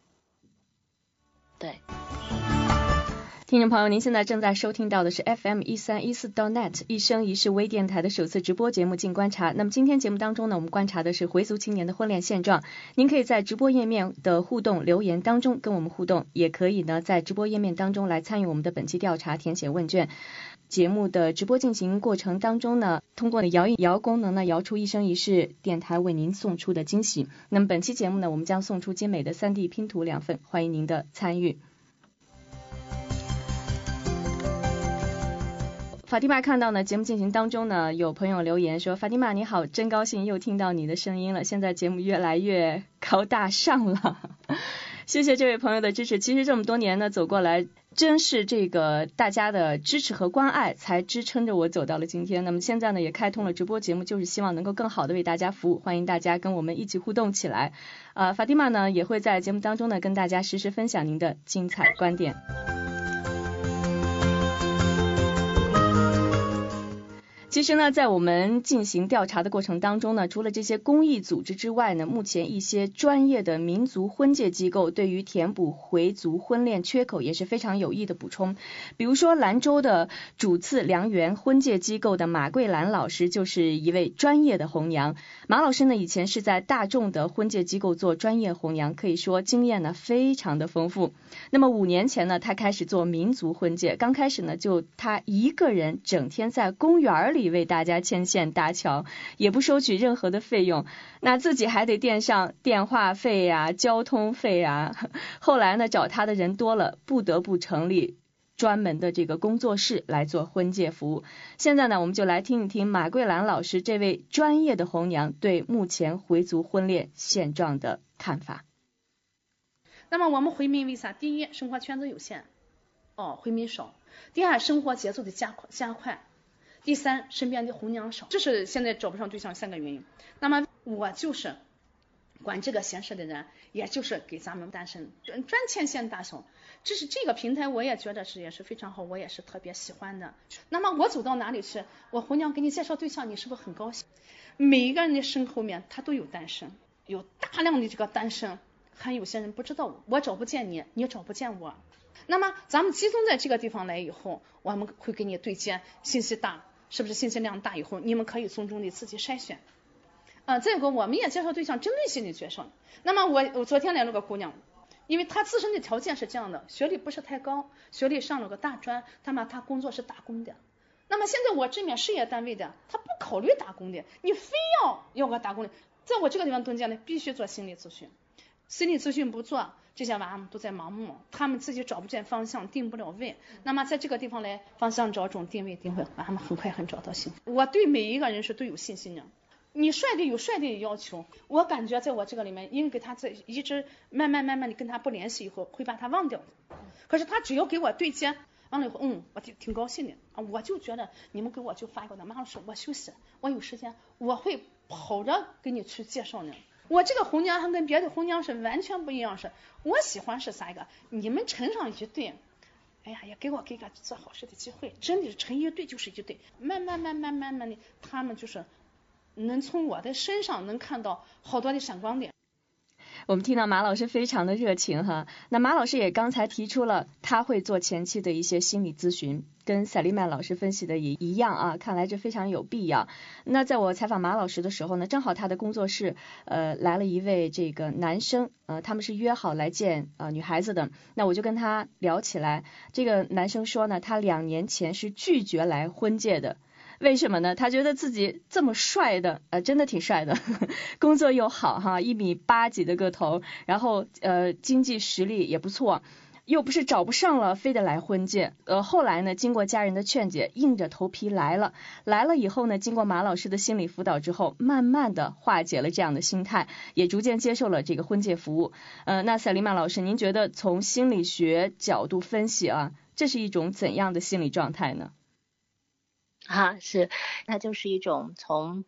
对，听众朋友，您现在正在收听到的是 FM 一三一四 .net 一生一世微电台的首次直播节目《静观察》。那么今天节目当中呢，我们观察的是回族青年的婚恋现状。您可以在直播页面的互动留言当中跟我们互动，也可以呢在直播页面当中来参与我们的本期调查，填写问卷。节目的直播进行过程当中呢，通过摇一摇功能呢，摇出一生一世电台为您送出的惊喜。那么本期节目呢，我们将送出精美的三 D 拼图两份，欢迎您的参与。法蒂玛看到呢，节目进行当中呢，有朋友留言说：“法蒂玛你好，真高兴又听到你的声音了，现在节目越来越高大上了。”谢谢这位朋友的支持。其实这么多年呢，走过来，真是这个大家的支持和关爱，才支撑着我走到了今天。那么现在呢，也开通了直播节目，就是希望能够更好的为大家服务。欢迎大家跟我们一起互动起来。呃，法蒂玛呢，也会在节目当中呢，跟大家实时分享您的精彩观点。其实呢，在我们进行调查的过程当中呢，除了这些公益组织之外呢，目前一些专业的民族婚介机构对于填补回族婚恋缺口也是非常有益的补充。比如说兰州的主次良缘婚介机构的马桂兰老师就是一位专业的红娘。马老师呢，以前是在大众的婚介机构做专业红娘，可以说经验呢非常的丰富。那么五年前呢，他开始做民族婚介，刚开始呢就他一个人整天在公园里。为大家牵线搭桥，也不收取任何的费用，那自己还得垫上电话费呀、交通费啊。后来呢，找他的人多了，不得不成立专门的这个工作室来做婚介服务。现在呢，我们就来听一听马桂兰老师这位专业的红娘对目前回族婚恋现状的看法。那么我们回民为啥？第一，生活圈子有限，哦，回民少；第二，生活节奏得加快加快。第三，身边的红娘少，这是现在找不上对象三个原因。那么我就是管这个闲事的人，也就是给咱们单身专专牵线搭桥。这是这个平台，我也觉得是也是非常好，我也是特别喜欢的。那么我走到哪里去，我红娘给你介绍对象，你是不是很高兴？每一个人的身后面他都有单身，有大量的这个单身，还有些人不知道，我找不见你，你找不见我。那么咱们集中在这个地方来以后，我们会给你对接信息大。是不是信息量大以后，你们可以从中的自己筛选。啊，再一个我们也介绍对象针对性的介绍。那么我我昨天来了个姑娘，因为她自身的条件是这样的，学历不是太高，学历上了个大专，他妈她工作是打工的。那么现在我这面事业单位的，他不考虑打工的，你非要要个打工的，在我这个地方蹲监的必须做心理咨询，心理咨询不做。这些娃们都在盲目，他们自己找不见方向，定不了位。那么在这个地方来方向找准，定位定位，娃们很快很找到幸福。我对每一个人是都有信心的。你帅的有帅的要求，我感觉在我这个里面，因为给他在一直慢慢慢慢的跟他不联系以后，会把他忘掉。可是他只要给我对接完了以后，嗯，我挺挺高兴的啊。我就觉得你们给我就发一个的，马老师，我休息，我有时间，我会跑着给你去介绍呢。我这个红娘还跟别的红娘是完全不一样，是我喜欢是三个？你们成上一对，哎呀，也给我给个做好事的机会，真的是成一对就是一对，慢慢慢慢慢慢的，他们就是能从我的身上能看到好多的闪光点。我们听到马老师非常的热情哈，那马老师也刚才提出了他会做前期的一些心理咨询，跟赛丽曼老师分析的也一样啊，看来这非常有必要。那在我采访马老师的时候呢，正好他的工作室呃来了一位这个男生，呃他们是约好来见呃女孩子的，那我就跟他聊起来，这个男生说呢，他两年前是拒绝来婚介的。为什么呢？他觉得自己这么帅的，呃，真的挺帅的，<laughs> 工作又好哈，一米八几的个头，然后呃，经济实力也不错，又不是找不上了，非得来婚介。呃，后来呢，经过家人的劝解，硬着头皮来了。来了以后呢，经过马老师的心理辅导之后，慢慢的化解了这样的心态，也逐渐接受了这个婚介服务。呃，那赛琳曼老师，您觉得从心理学角度分析啊，这是一种怎样的心理状态呢？啊，是，那就是一种从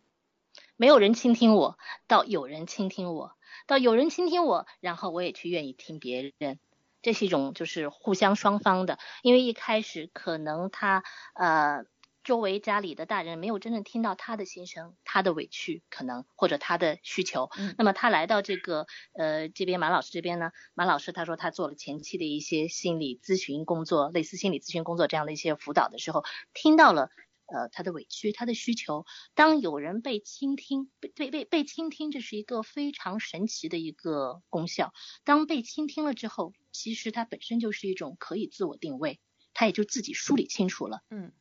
没有人倾听我到有人倾听我，到有人倾听我，然后我也去愿意听别人，这是一种就是互相双方的，因为一开始可能他呃周围家里的大人没有真正听到他的心声，他的委屈可能或者他的需求，那么他来到这个呃这边马老师这边呢，马老师他说他做了前期的一些心理咨询工作，类似心理咨询工作这样的一些辅导的时候，听到了。呃，他的委屈，他的需求，当有人被倾听，被被被被倾听，这是一个非常神奇的一个功效。当被倾听了之后，其实它本身就是一种可以自我定位，他也就自己梳理清楚了，嗯，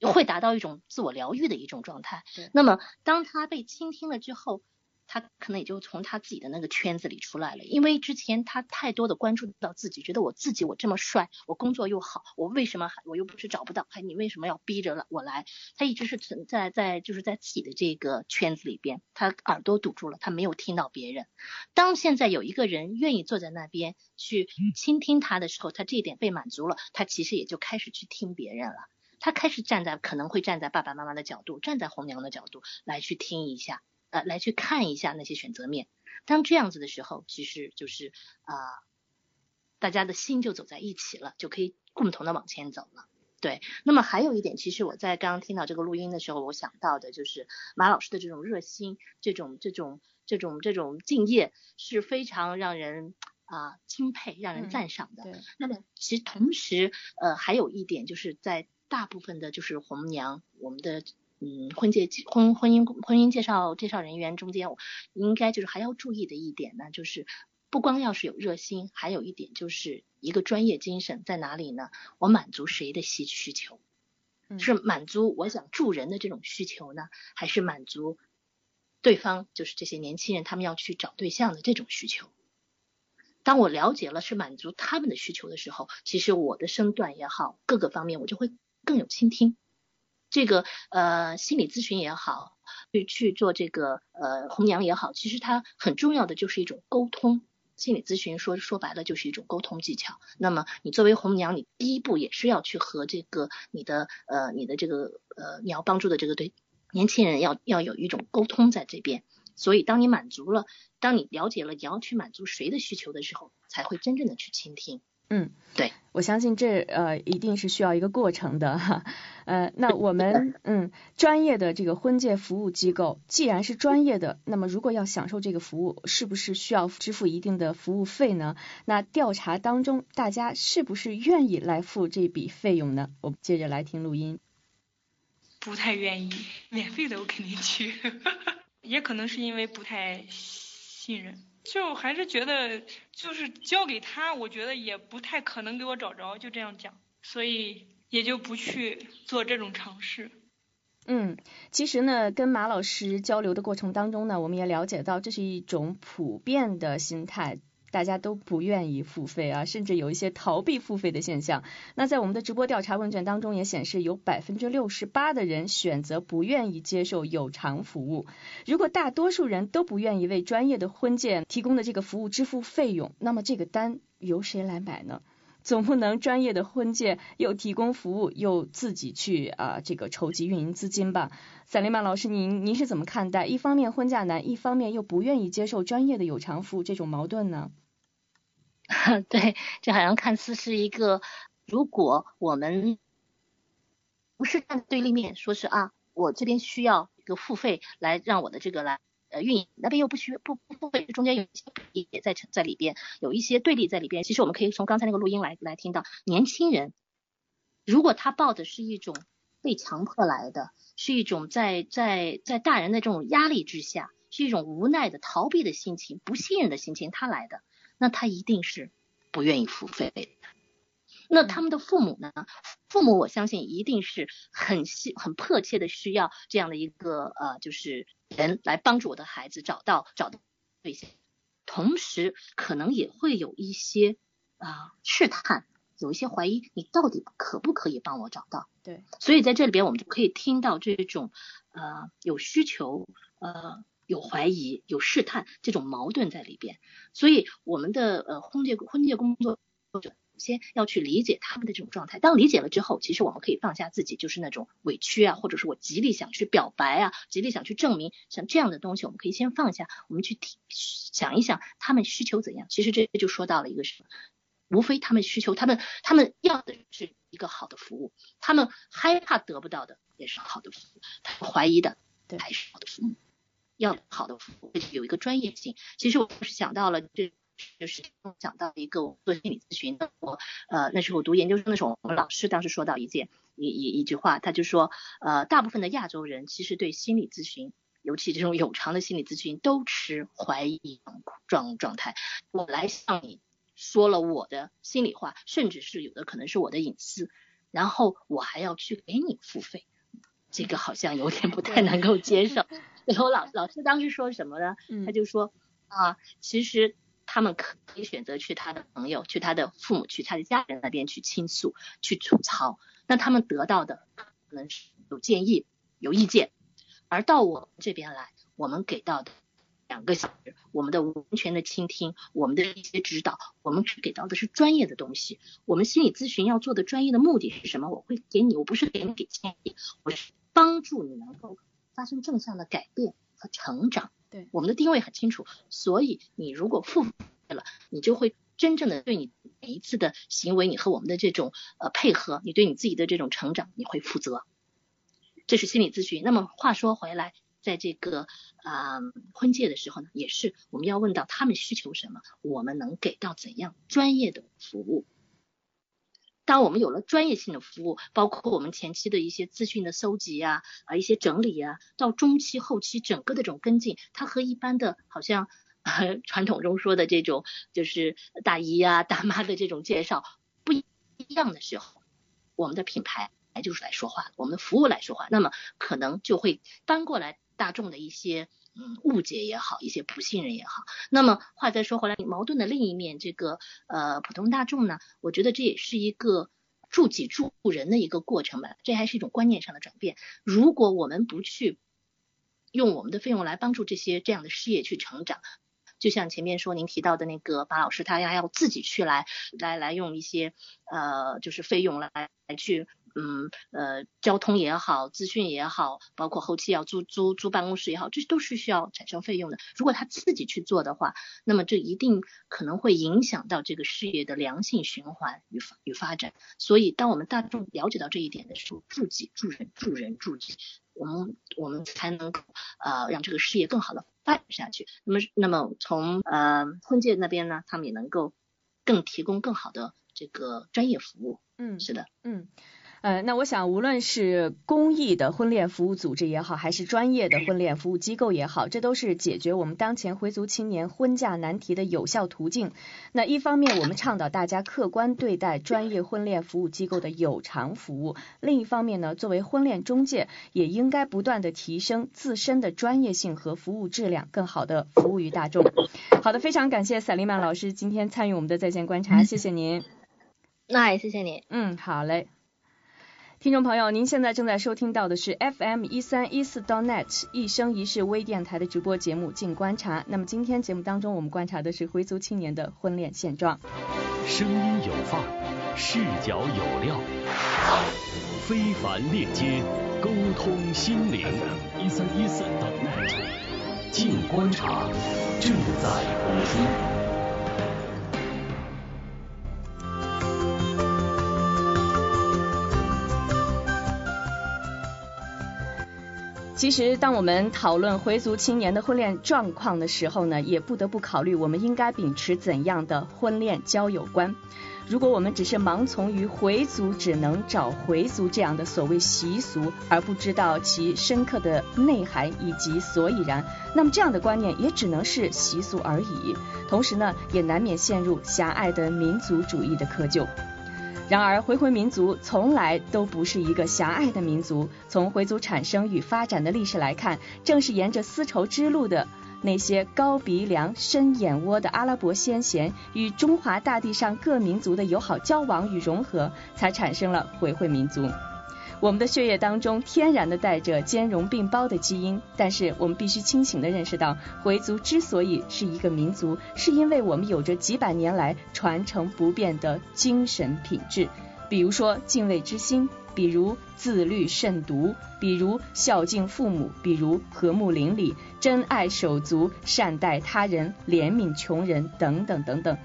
会达到一种自我疗愈的一种状态。那么当他被倾听了之后。他可能也就从他自己的那个圈子里出来了，因为之前他太多的关注到自己，觉得我自己我这么帅，我工作又好，我为什么还我又不是找不到，还你为什么要逼着我来？他一直是存在在就是在自己的这个圈子里边，他耳朵堵住了，他没有听到别人。当现在有一个人愿意坐在那边去倾听他的时候，他这一点被满足了，他其实也就开始去听别人了。他开始站在可能会站在爸爸妈妈的角度，站在红娘的角度来去听一下。呃，来去看一下那些选择面。当这样子的时候，其实就是啊，大家的心就走在一起了，就可以共同的往前走了。对。那么还有一点，其实我在刚刚听到这个录音的时候，我想到的就是马老师的这种热心，这种这种这种这种敬业，是非常让人啊钦佩、让人赞赏的。对。那么其实同时，呃，还有一点就是在大部分的就是红娘，我们的。嗯，婚介婚婚姻婚姻介绍介绍人员中间，应该就是还要注意的一点呢，就是不光要是有热心，还有一点就是一个专业精神在哪里呢？我满足谁的需需求？是满足我想助人的这种需求呢，还是满足对方就是这些年轻人他们要去找对象的这种需求？当我了解了是满足他们的需求的时候，其实我的身段也好，各个方面我就会更有倾听。这个呃心理咨询也好，去去做这个呃红娘也好，其实它很重要的就是一种沟通。心理咨询说说白了就是一种沟通技巧。那么你作为红娘，你第一步也是要去和这个你的呃你的这个呃你要帮助的这个对年轻人要要有一种沟通在这边。所以当你满足了，当你了解了你要去满足谁的需求的时候，才会真正的去倾听。嗯，对，我相信这呃一定是需要一个过程的哈，呃，那我们 <laughs> 嗯专业的这个婚介服务机构，既然是专业的，那么如果要享受这个服务，是不是需要支付一定的服务费呢？那调查当中，大家是不是愿意来付这笔费用呢？我们接着来听录音。不太愿意，免费的我肯定去，<laughs> 也可能是因为不太信任。就还是觉得，就是交给他，我觉得也不太可能给我找着，就这样讲，所以也就不去做这种尝试。嗯，其实呢，跟马老师交流的过程当中呢，我们也了解到，这是一种普遍的心态。大家都不愿意付费啊，甚至有一些逃避付费的现象。那在我们的直播调查问卷当中也显示，有百分之六十八的人选择不愿意接受有偿服务。如果大多数人都不愿意为专业的婚介提供的这个服务支付费用，那么这个单由谁来买呢？总不能专业的婚介又提供服务，又自己去啊这个筹集运营资金吧？赛琳曼老师，您您是怎么看待一方面婚嫁难，一方面又不愿意接受专业的有偿服务这种矛盾呢？<laughs> 对，这好像看似是一个如果我们不是站对立面，说是啊，我这边需要一个付费来让我的这个来运营，那边又不需不不付费，中间有一些也在在里边，有一些对立在里边。其实我们可以从刚才那个录音来来听到，年轻人如果他抱的是一种被强迫来的，是一种在在在大人的这种压力之下，是一种无奈的逃避的心情、不信任的心情，他来的，那他一定是不愿意付费的。那他们的父母呢？父母我相信一定是很希很迫切的需要这样的一个呃，就是人来帮助我的孩子找到找到对象，同时可能也会有一些啊试探，有一些怀疑，你到底可不可以帮我找到？对，所以在这里边我们就可以听到这种呃有需求呃有怀疑有试探这种矛盾在里边，所以我们的呃婚介婚介工作者。先要去理解他们的这种状态，当理解了之后，其实我们可以放下自己就是那种委屈啊，或者是我极力想去表白啊，极力想去证明，像这样的东西，我们可以先放下，我们去听想一想他们需求怎样。其实这就说到了一个什么，无非他们需求，他们他们要的是一个好的服务，他们害怕得不到的也是好的服务，他们怀疑的还是好的服务，要好的服务有一个专业性。其实我是想到了这。就是讲到一个我做心理咨询的，我呃那时候读研究生的时候，我们老师当时说到一件一一一句话，他就说呃大部分的亚洲人其实对心理咨询，尤其这种有偿的心理咨询都持怀疑状状态。我来向你说了我的心里话，甚至是有的可能是我的隐私，然后我还要去给你付费，这个好像有点不太能够接受。<laughs> 然后老老师当时说什么呢？他就说啊其实。他们可以选择去他的朋友、去他的父母、去他的家人那边去倾诉、去吐槽，那他们得到的可能是有建议、有意见，而到我们这边来，我们给到的两个小时，我们的完全的倾听，我们的一些指导，我们给到的是专业的东西。我们心理咨询要做的专业的目的是什么？我会给你，我不是给你给建议，我是帮助你能够发生正向的改变和成长。对，我们的定位很清楚，所以你如果付费了，你就会真正的对你每一次的行为，你和我们的这种呃配合，你对你自己的这种成长，你会负责。这是心理咨询。那么话说回来，在这个啊婚介的时候呢，也是我们要问到他们需求什么，我们能给到怎样专业的服务。当我们有了专业性的服务，包括我们前期的一些资讯的搜集呀，啊一些整理呀，到中期、后期整个的这种跟进，它和一般的好像 <laughs> 传统中说的这种就是大姨呀、大妈的这种介绍不一样的时候，我们的品牌来就是来说话，我们的服务来说话，那么可能就会搬过来大众的一些误解也好，一些不信任也好。那么话再说回来，矛盾的另一面，这个呃普通大众呢，我觉得这也是一个助己助人的一个过程吧，这还是一种观念上的转变。如果我们不去用我们的费用来帮助这些这样的事业去成长，就像前面说您提到的那个马老师，他要要自己去来来来用一些呃就是费用来来去。嗯呃，交通也好，资讯也好，包括后期要租租租办公室也好，这都是需要产生费用的。如果他自己去做的话，那么这一定可能会影响到这个事业的良性循环与发与发展。所以，当我们大众了解到这一点的时候，助己助人助人助己，我们我们才能够呃让这个事业更好的发展下去。那么，那么从呃婚介那边呢，他们也能够更提供更好的这个专业服务。嗯，是的，嗯。呃，那我想，无论是公益的婚恋服务组织也好，还是专业的婚恋服务机构也好，这都是解决我们当前回族青年婚嫁难题的有效途径。那一方面，我们倡导大家客观对待专业婚恋服务机构的有偿服务；另一方面呢，作为婚恋中介，也应该不断的提升自身的专业性和服务质量，更好的服务于大众。好的，非常感谢赛利曼老师今天参与我们的在线观察，谢谢您。那也谢谢您。嗯，好嘞。听众朋友，您现在正在收听到的是 FM 一三一四 dotnet 一生一世微电台的直播节目《静观察》。那么今天节目当中，我们观察的是回族青年的婚恋现状。声音有范，视角有料，非凡链接，沟通心灵。一三一四 dotnet 静观察正在播出。其实，当我们讨论回族青年的婚恋状况的时候呢，也不得不考虑我们应该秉持怎样的婚恋交友观。如果我们只是盲从于回族只能找回族这样的所谓习俗，而不知道其深刻的内涵以及所以然，那么这样的观念也只能是习俗而已。同时呢，也难免陷入狭隘的民族主义的窠臼。然而，回回民族从来都不是一个狭隘的民族。从回族产生与发展的历史来看，正是沿着丝绸之路的那些高鼻梁、深眼窝的阿拉伯先贤与中华大地上各民族的友好交往与融合，才产生了回回民族。我们的血液当中天然的带着兼容并包的基因，但是我们必须清醒的认识到，回族之所以是一个民族，是因为我们有着几百年来传承不变的精神品质，比如说敬畏之心，比如自律慎独，比如孝敬父母，比如和睦邻里，珍爱手足，善待他人，怜悯穷人，等等等等。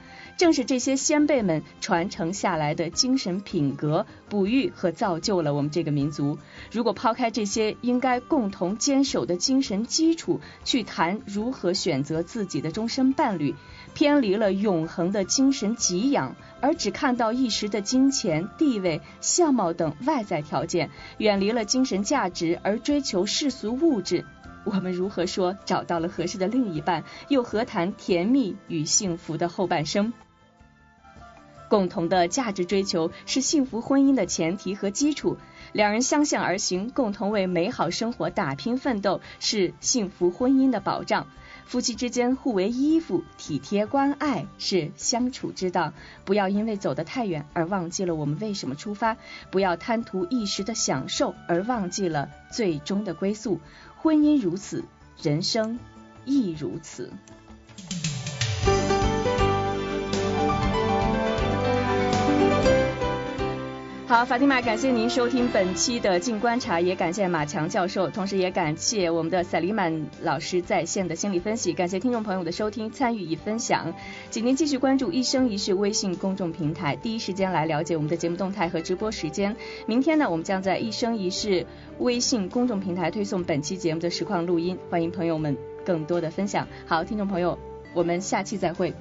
正是这些先辈们传承下来的精神品格，哺育和造就了我们这个民族。如果抛开这些应该共同坚守的精神基础，去谈如何选择自己的终身伴侣，偏离了永恒的精神给养，而只看到一时的金钱、地位、相貌等外在条件，远离了精神价值而追求世俗物质，我们如何说找到了合适的另一半？又何谈甜蜜与幸福的后半生？共同的价值追求是幸福婚姻的前提和基础，两人相向而行，共同为美好生活打拼奋斗，是幸福婚姻的保障。夫妻之间互为依附、体贴关爱是相处之道。不要因为走得太远而忘记了我们为什么出发，不要贪图一时的享受而忘记了最终的归宿。婚姻如此，人生亦如此。好，法蒂玛，感谢您收听本期的静观察，也感谢马强教授，同时也感谢我们的赛里曼老师在线的心理分析，感谢听众朋友的收听、参与与分享，请您继续关注一生一世微信公众平台，第一时间来了解我们的节目动态和直播时间。明天呢，我们将在一生一世微信公众平台推送本期节目的实况录音，欢迎朋友们更多的分享。好，听众朋友，我们下期再会。